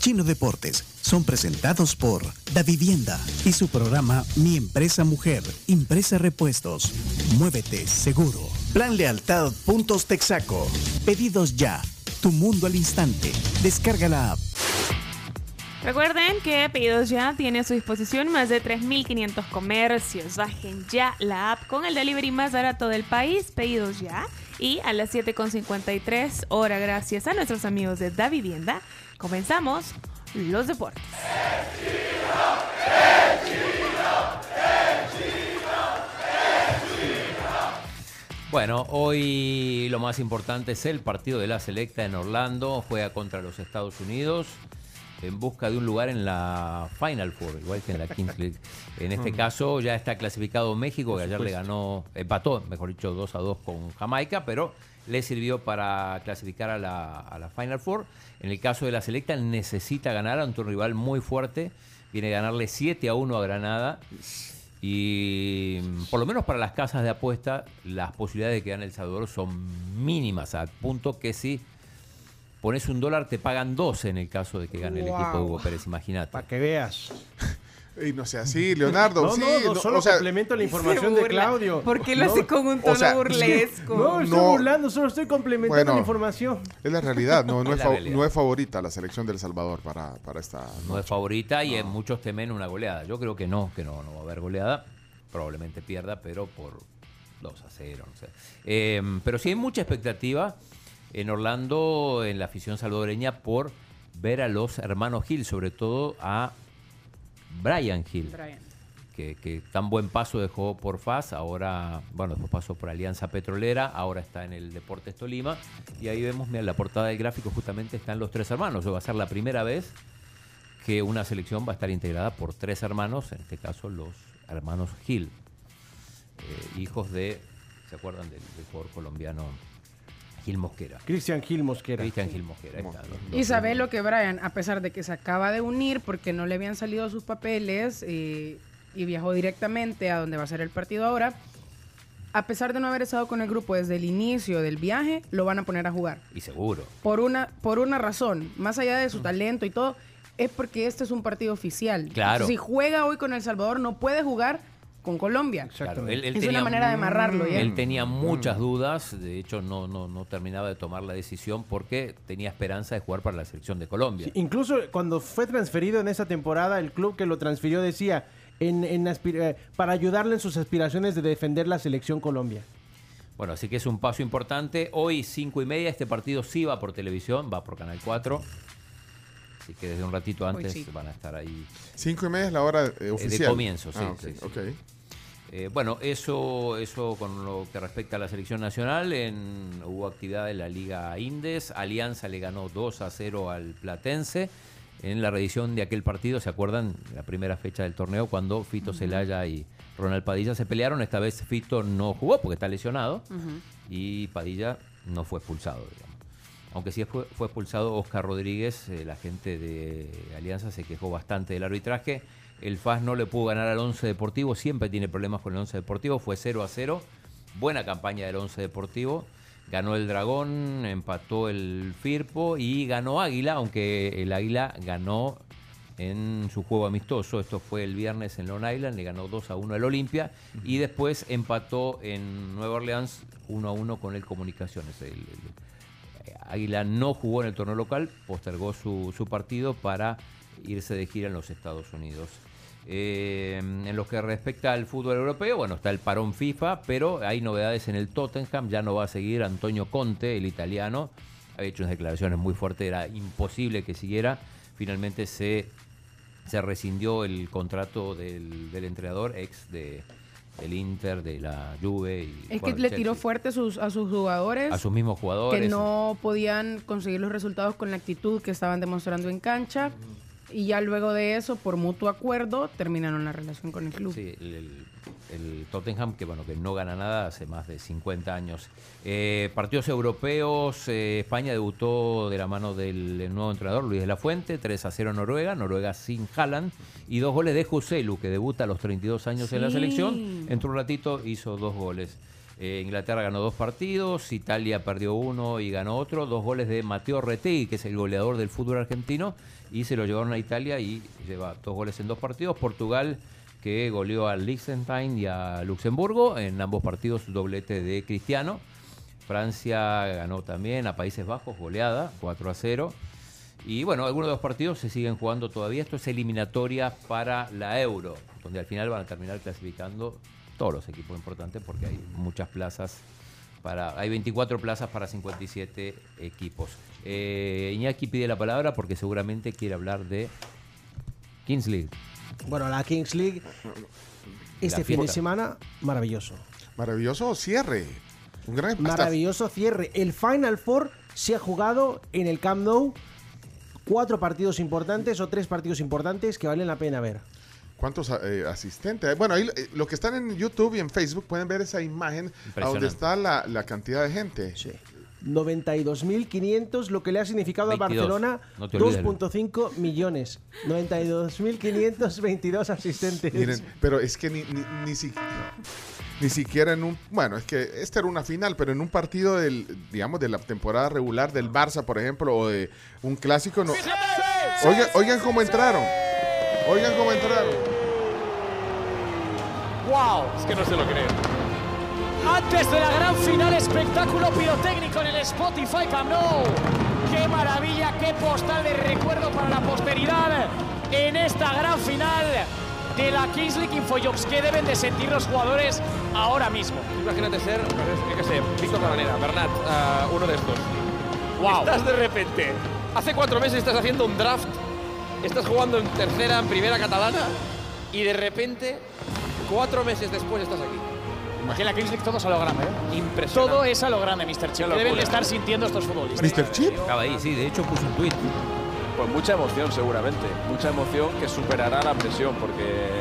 Chino Deportes son presentados por Da Vivienda y su programa Mi Empresa Mujer, Impresa Repuestos. Muévete seguro. Plan Lealtad Puntos Texaco. Pedidos ya. Tu mundo al instante. Descarga la app. Recuerden que Pedidos Ya tiene a su disposición más de 3.500 comercios. Bajen ya la app con el delivery más barato del país, Pedidos Ya. Y a las 7.53 hora, gracias a nuestros amigos de Da Vivienda, comenzamos los deportes. Bueno, hoy lo más importante es el partido de la selecta en Orlando. Juega contra los Estados Unidos en busca de un lugar en la Final Four, igual que en la Kings League. En este caso ya está clasificado México, que ayer le ganó, empató, mejor dicho, 2 a 2 con Jamaica, pero le sirvió para clasificar a la, a la Final Four. En el caso de la selecta necesita ganar ante un rival muy fuerte. Viene a ganarle 7 a 1 a Granada. Y por lo menos para las casas de apuesta, las posibilidades de que gane El Salvador son mínimas, al punto que si pones un dólar te pagan dos en el caso de que gane el equipo de Hugo Pérez, imagínate. Para que veas. Y no sea así, Leonardo. No, sí, no, no, solo o sea, complemento la información de Claudio. ¿Por qué lo No, hace con un tono o sea, burlesco? No, estoy burlando, solo estoy complementando Bueno. la información. es la realidad, no, no, Es es, la fa- realidad. no es favorita la selección del Salvador para, para esta No es favorita y eh, muchos temen una goleada. Yo creo que no, que no, no va a haber goleada. Probablemente pierda, pero por 2 a 0. No sé. Eh, pero sí hay mucha expectativa en Orlando, en la afición salvadoreña, por ver a los hermanos Hill, sobre todo a Brian Hill. que, que tan buen paso dejó por FAS, ahora, bueno, después pasó por Alianza Petrolera, ahora está en el Deportes Tolima, y ahí vemos, mira, la portada del gráfico justamente están los tres hermanos, va a ser la primera vez que una selección va a estar integrada por tres hermanos, en este caso los hermanos Gil, eh, hijos de, ¿se acuerdan del, del jugador colombiano Gil Mosquera? Cristian Gil Mosquera. Cristian Gil Mosquera, ahí está, los- Y los- sabe lo que Brian, a pesar de que se acaba de unir porque no le habían salido sus papeles eh, y viajó directamente a donde va a ser el partido ahora, a pesar de no haber estado con el grupo desde el inicio del viaje, lo van a poner a jugar. Y seguro. Por una, por una razón, más allá de su talento y todo, es porque este es un partido oficial. Claro. Si juega hoy con El Salvador, no puede jugar con Colombia. Claro, él- él es tenía una manera de amarrarlo ya. Él tenía muchas dudas, de hecho no, no, no terminaba de tomar la decisión porque tenía esperanza de jugar para la selección de Colombia. Sí, incluso cuando fue transferido en esa temporada, el club que lo transfirió decía en, eh, para ayudarle en sus aspiraciones de defender la selección Colombia. Bueno, así que es un paso importante. Hoy, cinco y media, este partido sí va por televisión, va por Canal 4. Así que desde un ratito antes sí. van a estar ahí. Cinco y media es la hora eh, de oficial. comienzo, sí, Ah, ok, sí, sí. ok. Eh, bueno, eso, eso con lo que respecta a la selección nacional. En, hubo actividad en la Liga Indes. Alianza le ganó 2 a 0 al Platense. En la reedición de aquel partido, ¿se acuerdan? La primera fecha del torneo, cuando Fito Celaya y Ronald Padilla se pelearon. Esta vez Fito no jugó porque está lesionado. Y Padilla no fue expulsado, digamos. Aunque sí fue, fue expulsado Oscar Rodríguez, eh, la gente de Alianza se quejó bastante del arbitraje. El FAS no le pudo ganar al 11 Deportivo, siempre tiene problemas con el 11 Deportivo, fue 0 a 0. Buena campaña del 11 Deportivo. Ganó el Dragón, empató el Firpo y ganó Águila, aunque el Águila ganó en su juego amistoso. Esto fue el viernes en Long Island, le ganó 2 a 1 al Olimpia y después empató en Nueva Orleans 1 a 1 con el Comunicaciones. El- el- Águila no jugó en el torneo local, postergó su, su partido para irse de gira en los Estados Unidos. Eh, en lo que respecta al fútbol europeo, bueno, está el parón FIFA, pero hay novedades en el Tottenham, ya no va a seguir Antonio Conte, el italiano, había hecho unas declaraciones muy fuertes, era imposible que siguiera, finalmente se, se rescindió el contrato del, del entrenador, ex de, del Inter, de la Juve. Y, Es bueno, que le tiró fuerte a sus, a sus jugadores a sus mismos jugadores. que no podían conseguir los resultados con la actitud que estaban demostrando en cancha. Y ya luego de eso, por mutuo acuerdo, terminaron la relación con el club. Sí, el, el- el Tottenham, que bueno, que no gana nada hace más de 50 años. Eh, partidos europeos, eh, España debutó de la mano del nuevo entrenador Luis de la Fuente, 3 a 0 Noruega, Noruega sin Haaland, y dos goles de Joselu, que debuta a los 32 años en la selección. Entró un ratito, hizo dos goles. Eh, Inglaterra ganó dos partidos, Italia perdió uno y ganó otro, dos goles de Mateo Retegui, que es el goleador del fútbol argentino, y se lo llevaron a Italia y lleva dos goles en dos partidos. Portugal que goleó al Liechtenstein y a Luxemburgo, en ambos partidos doblete de Cristiano. Francia ganó también a Países Bajos, goleada, 4 a 0. Y bueno, algunos de los partidos se siguen jugando todavía. Esto es eliminatoria para la Euro, donde al final van a terminar clasificando todos los equipos importantes porque hay muchas plazas para. Hay 24 plazas para 57 equipos. Eh, Iñaki pide la palabra porque seguramente quiere hablar de Kings League. Bueno, la Kings League, este fin de semana, maravilloso. Maravilloso cierre. Un gran hasta- Maravilloso cierre. El Final Four se ha jugado en el Camp Nou. Cuatro partidos importantes o tres partidos importantes que valen la pena ver. ¿Cuántos eh, asistentes? Bueno, ahí eh, los que están en YouTube y en Facebook pueden ver esa imagen a donde está la, la cantidad de gente. Sí. 92.500, lo que le ha significado 22. a Barcelona No te olvides. 2.5 millones. 92.522 asistentes. Miren, pero es que ni, ni, ni, si- ni siquiera en un... Bueno, es que esta era una final, pero en un partido del, digamos, de la temporada regular del Barça, por ejemplo, o de un clásico, no... Oigan, oigan cómo entraron. Oigan cómo entraron. ¡Wow! Es que no se lo creo. Antes de la gran final, espectáculo pirotécnico en el Spotify Camp Nou. ¡Qué maravilla, qué postal de recuerdo para la posteridad en esta gran final de la Kings League Infojobs! ¿Qué deben de sentir los jugadores ahora mismo? Imagínate ser, yo qué sé, Víctor Cabanera, Bernat, ah, uno de estos. ¡Wow! Estás de repente, hace cuatro meses estás haciendo un draft, estás jugando en tercera, en primera catalana, y de repente, cuatro meses después estás aquí. Que la Kings League todo es a lo grande, ¿eh? Impresionante. Todo es a lo grande, Mr. Chip. Qué ¿Qué deben de estar sintiendo estos futbolistas? Mr. Chip. Acaba ahí, sí, de hecho puso un tweet. Pues mucha emoción seguramente, mucha emoción que superará la presión porque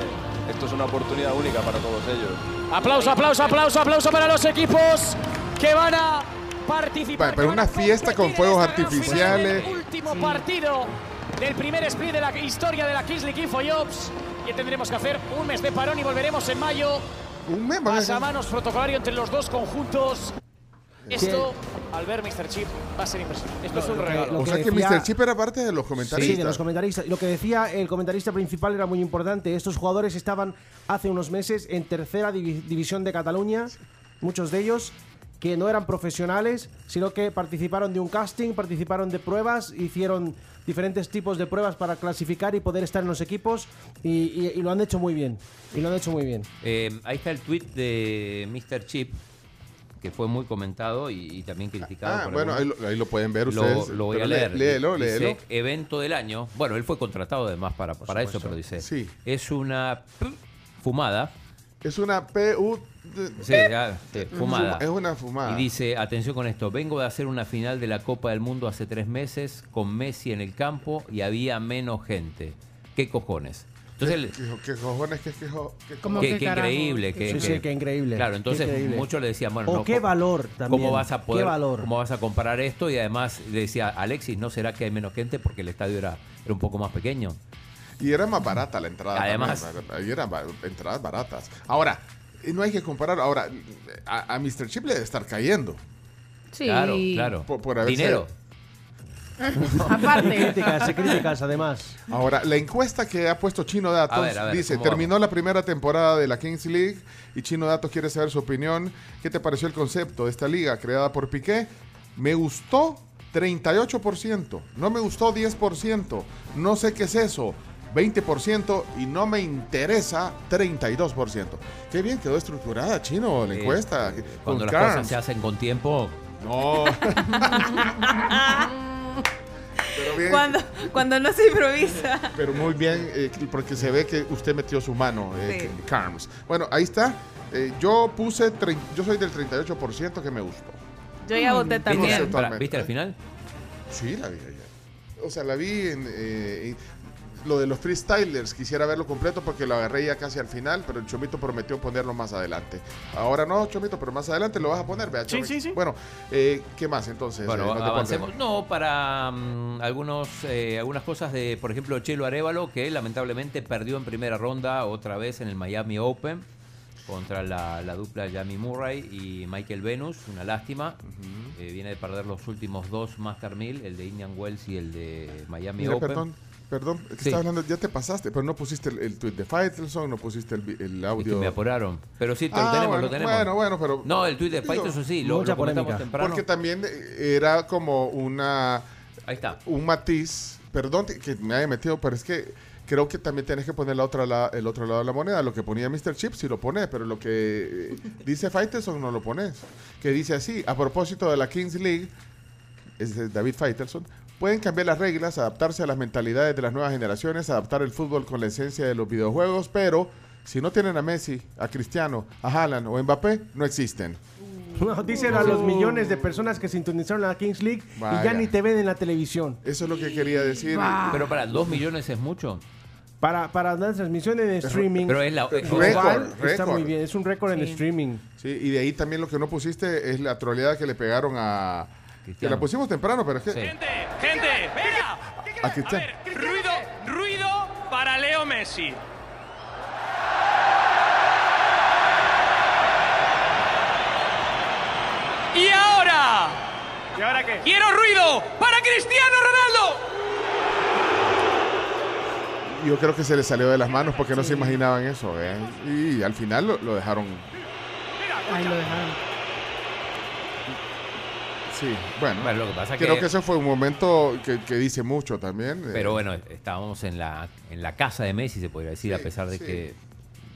esto es una oportunidad única para todos ellos. Aplauso, aplauso, aplauso, aplauso para los equipos que van a participar. Pa- pero una fiesta con fuegos artificiales. el último partido del primer split de la historia de la Kings League Infojobs. Que tendremos que hacer un mes de parón y volveremos en mayo. Un mes Pasamanos protocolario entre los dos conjuntos. Esto, al ver Mr. Chip, va a ser impresionante. Esto es un lo que- regalo. lo O sea que decía- Mr. Chip era parte de los comentaristas. Sí, de los comentaristas. Lo que decía el comentarista principal era muy importante. Estos jugadores estaban hace unos meses en tercera divi- división de Cataluña, muchos de ellos que no eran profesionales, sino que participaron de un casting, participaron de pruebas, hicieron diferentes tipos de pruebas para clasificar y poder estar en los equipos y, y- y lo han hecho muy bien. Y lo han hecho muy bien. Eh, ahí está el tweet de Mr. Chip, que fue muy comentado y, y también criticado. Ah, por bueno, ahí lo, ahí lo pueden ver Lo, ustedes. lo voy Pero a leer. Léelo, Dice, léelo. evento del año. Bueno, él fue contratado además para, para eso, pero dice, Sí. es una fumada. Es una PU. Sí, ya, sí, fumada. Es una fumada. Y dice, atención con esto, vengo de hacer una final de la Copa del Mundo hace tres meses con Messi en el campo y había menos gente. ¿Qué cojones? Entonces, ¿Qué, qué cojones? ¿Qué, qué, qué qué, increíble. Que, Sí, sí, qué increíble. Claro, entonces increíble. muchos le decían, bueno, O no, qué valor también. ¿Cómo vas a poder, Qué valor. cómo vas a comparar esto? Y además le decía, Alexis, ¿no será que hay menos gente porque el estadio era, era un poco más pequeño? Y era más barata la entrada. Además. también, ahí eran entradas baratas. Ahora, eh, no hay que comparar. Ahora, a, a Mr. Chip le debe estar cayendo. Sí. Claro, claro. Por- por haberse- Dinero. Aparte. Críticas, críticas además. Ahora, la encuesta que ha puesto Chino Datos A ver, a ver, dice, ¿cómo terminó la primera temporada de la Kings League y Chino Datos quiere saber su opinión. ¿Qué te pareció el concepto de esta liga creada por Piqué? Me gustó 38%, no me gustó 10%, no sé qué es eso. 20% y no me interesa 32%. Qué bien quedó estructurada, Chino, la Eh, encuesta. Cuando las cosas se hacen con tiempo, No. pero, bien, Cuando, cuando no se improvisa. pero muy bien, eh, porque se ve que usted metió su mano, eh, Sí. Carms. Bueno, ahí está. Eh, yo puse, yo soy del 38% que me gustó. Yo ya voté ¿viste, también. ¿viste al final? Sí, la vi ayer. O sea, la vi en... lo de los freestylers, quisiera verlo completo porque lo agarré ya casi al final, pero el Chomito prometió ponerlo más adelante. Ahora no, Chomito, pero más adelante lo vas a poner, vea, Sí, sí, sí. Bueno, eh, ¿qué más entonces? Bueno, eh, avancemos. No, para mm, algunos, eh, algunas cosas de, por ejemplo, Chelo Arevalo, que lamentablemente perdió en primera ronda otra vez en el Miami Open contra la, la dupla Jamie Murray y Michael Venus. Una lástima. Eh, viene de perder los últimos dos Master 1000, el de Indian Wells y el de Miami Mira, Open. perdón, perdón, Sí. estaba hablando, ya te pasaste, pero no pusiste el, el tweet de Faitelson, no pusiste el, el Es que audio. me apuraron. Pero sí, te Ah, lo tenemos, bueno, lo tenemos. Bueno, bueno, pero. No, el tweet de Faitelson sí, lo, lo comentamos polémica. temprano. Porque también era como una Ahí está. un matiz, perdón que- me haya metido, pero es que creo que también tienes que poner la otra la- el otro lado de la moneda. Lo que ponía Mr. Chip sí lo pones, pero lo que eh, dice Faitelson no lo pones. Que dice así, a propósito de la Kings League, es de David Faitelson, pueden cambiar las reglas, adaptarse a las mentalidades de las nuevas generaciones, adaptar el fútbol con la esencia de los videojuegos, pero si no tienen a Messi, a Cristiano, a Haaland o Mbappé, no existen. No, dicen a los millones de personas que sintonizaron la Kings League y ya ni te ven en la televisión. Eso es lo que quería decir. Pero para, ¿dos millones es mucho? Para, para las transmisiones en streaming. Pero es la... es- Récord, igual está récord. muy bien. Es un récord en streaming. Sí, y de ahí también lo que no pusiste es la troleada que le pegaron a... Que la pusimos temprano, pero es que... Sí. Gente, gente, venga. A Cristiano. Ruido, ruido para Leo Messi. Y ahora, ¿Y ahora qué? quiero ruido para Cristiano Ronaldo. Yo creo que se le salió de las manos porque no se imaginaban eso. ¿eh? Y al final lo, lo dejaron... Ahí lo dejaron. Sí, bueno. Bueno, lo que pasa creo que- que ese fue un momento que, que dice mucho también. eh. Pero bueno, estábamos en la, en la casa de Messi, se podría decir, Sí, a pesar de, sí. que,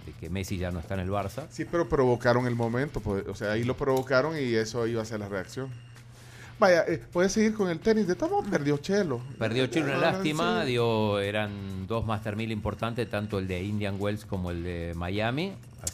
de que Messi ya no está en el Barça. Sí, pero provocaron el momento. pues, O sea, ahí lo provocaron y eso iba a ser la reacción. Vaya, eh, puedes seguir con el tenis. De todo perdió Chelo. Perdió Chile una Ah, lástima, sí. dio, eran dos Master 1000 importantes, tanto el de Indian Wells como el de Miami.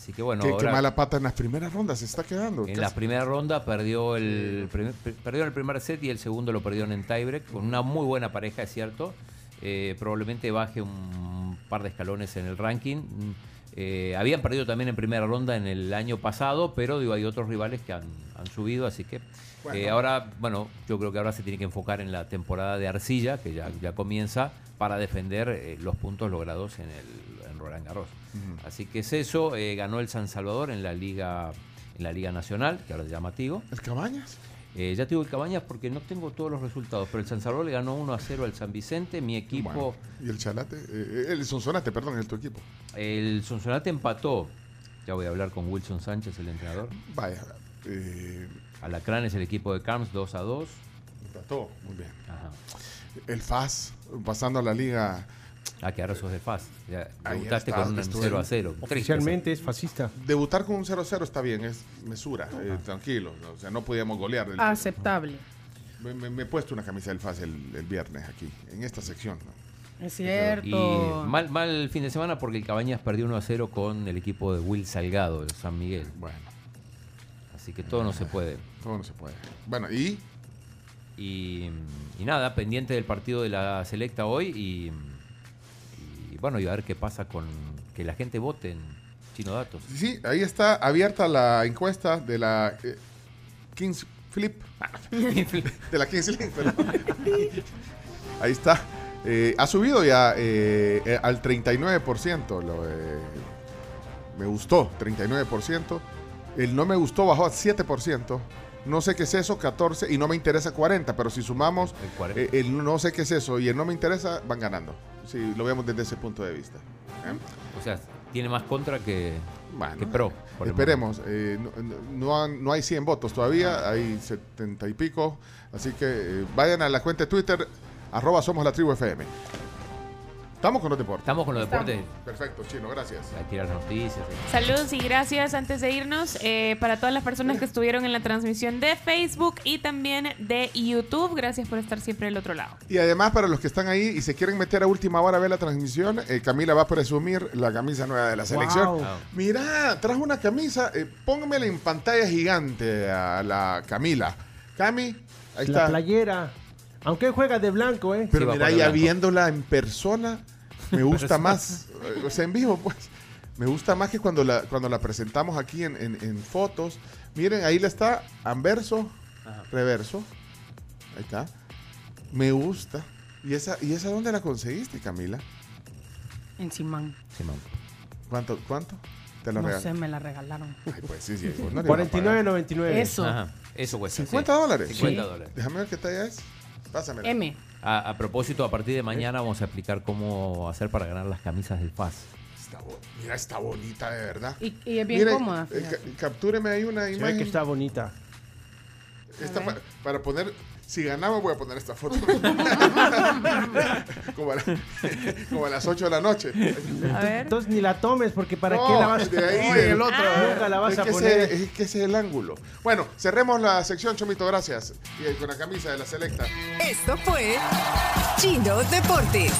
Así que bueno, Qué, mala pata en las primeras rondas se está quedando. en Casi- la primera ronda perdió el, primer- perdió el primer set y el segundo lo perdieron en tiebreak, con una muy buena pareja, es cierto. Eh, probablemente baje un par de escalones en el ranking. Mm, eh, habían perdido también en primera ronda en el año pasado, pero digo, hay otros rivales que han, han subido, así que eh, ahora, bueno, yo creo que ahora se tiene que enfocar en la temporada de arcilla, que ya, ya comienza, para defender eh, los puntos logrados en el Roland Garros. Así que es eso, eh, ganó el San Salvador en la Liga en la Liga Nacional, que ahora se llama Tigo. ¿El Cabañas? Eh, ya tengo el Cabañas porque no tengo todos los resultados, pero el San Salvador le ganó 1 a 0 al San Vicente. Mi equipo, Bueno, y el Chalate, eh, el Sonsonate, perdón, es tu equipo. el Sonsonate empató. Ya voy a hablar con Wilson Sánchez, el entrenador. Vaya, eh, Alacrán es el equipo de Carms 2 a 2. empató, muy bien. Ajá. El FAS, pasando a la liga. Ah, que ahora sos de FAS. Debutaste está, con un estuve 0 a en- 0. Oficialmente es fascista. Debutar con un 0-0 está bien, es mesura, eh, tranquilo. O sea, no podíamos golear. El- Aceptable. me, me- me he puesto una camisa del FAS el, el viernes aquí, en esta sección. ¿no? Es cierto. Y mal, mal fin de semana porque el Cabañas perdió 1 a 0 con el equipo de Will Salgado, el San Miguel. Bueno, Así que todo no se puede. todo no se puede. Bueno, y Y, y nada, pendiente del partido de la selecta hoy y bueno, y a ver qué pasa con que la gente vote en Chino Datos. sí, ahí está abierta la encuesta de la eh, Kings Flip. de la Kings perdón. Ahí está. Eh, ha subido ya eh, eh, al 39%. Lo, eh, me gustó, 39%. El no me gustó bajó a 7%. No sé qué es eso, 14. Y no me interesa 40. Pero si sumamos El 40. eh, el no sé qué es eso y el no me interesa, van ganando. Si lo vemos desde ese punto de vista. ¿eh? O sea, tiene más contra que, Bueno, que pro. Esperemos. eh, no, no han- no hay 100 votos todavía, hay 70 y pico. Así que eh, vayan a la cuenta de Twitter, arroba somos la tribu FM. Estamos con los deportes. Estamos con los deportes. Perfecto, Chino, gracias. A tirar noticias. Saludos y gracias antes de irnos eh, para todas las personas que estuvieron en la transmisión de Facebook y también de YouTube. Gracias por estar siempre del otro lado. Y además, para los que están ahí y se quieren meter a última hora a ver la transmisión, eh, Camila va a presumir la camisa nueva de la selección. Wow. Mira, trajo una camisa, eh, póngamela en pantalla gigante a la Camila. Cami, ahí La está. playera. Aunque juega de blanco, ¿eh? Pero Sí, mira, ya viéndola en persona, Me gusta más, eh, o sea, en vivo, pues. Me gusta más que cuando la, cuando la presentamos aquí en, en- en fotos. Miren, ahí le está anverso, reverso. Ahí está. Me gusta. ¿Y esa, ¿Y esa dónde la conseguiste, Camila? En Simán. ¿Cuánto? ¿Cuánto? Te la No sé, me la regalaron. Ay, pues sí, sí. vos no le ibas a pagar. 49.99. Eso. Ajá, eso cuesta. 50 sí. dólares. 50 Sí. dólares. Déjame ver qué talla es. Pásamela. M. A, a propósito, a partir de mañana vamos a explicar cómo hacer para ganar las camisas del FAS. Está bo- Mira, está bonita de verdad. Y, y es bien cómoda. eh, captúreme ahí una Se ve imagen. que está bonita. Esta pa- para poner, si ganamos voy a poner esta foto. como, a la- como a las 8 de la noche. A ver. Entonces ni la tomes porque para No, qué la vas de ahí, del el otro. Ah. Nunca la vas es a que poner. Ese, es que ese es el ángulo. Bueno, cerremos la sección, Chomito, gracias. Y ahí con la camisa de la selecta. Esto fue Chino Deportes.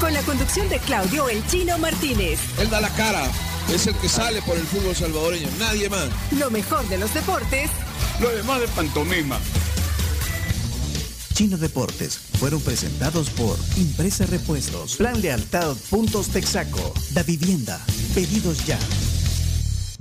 Con la conducción de Claudio El Chino Martínez. Él da la cara, es el que sale por el fútbol salvadoreño, nadie más. Lo mejor de los deportes Lo demás de pantomima. Chino Deportes. Fueron presentados por Impresa Repuestos, Plan Lealtad Puntos Texaco, Da Vivienda, Pedidos Ya,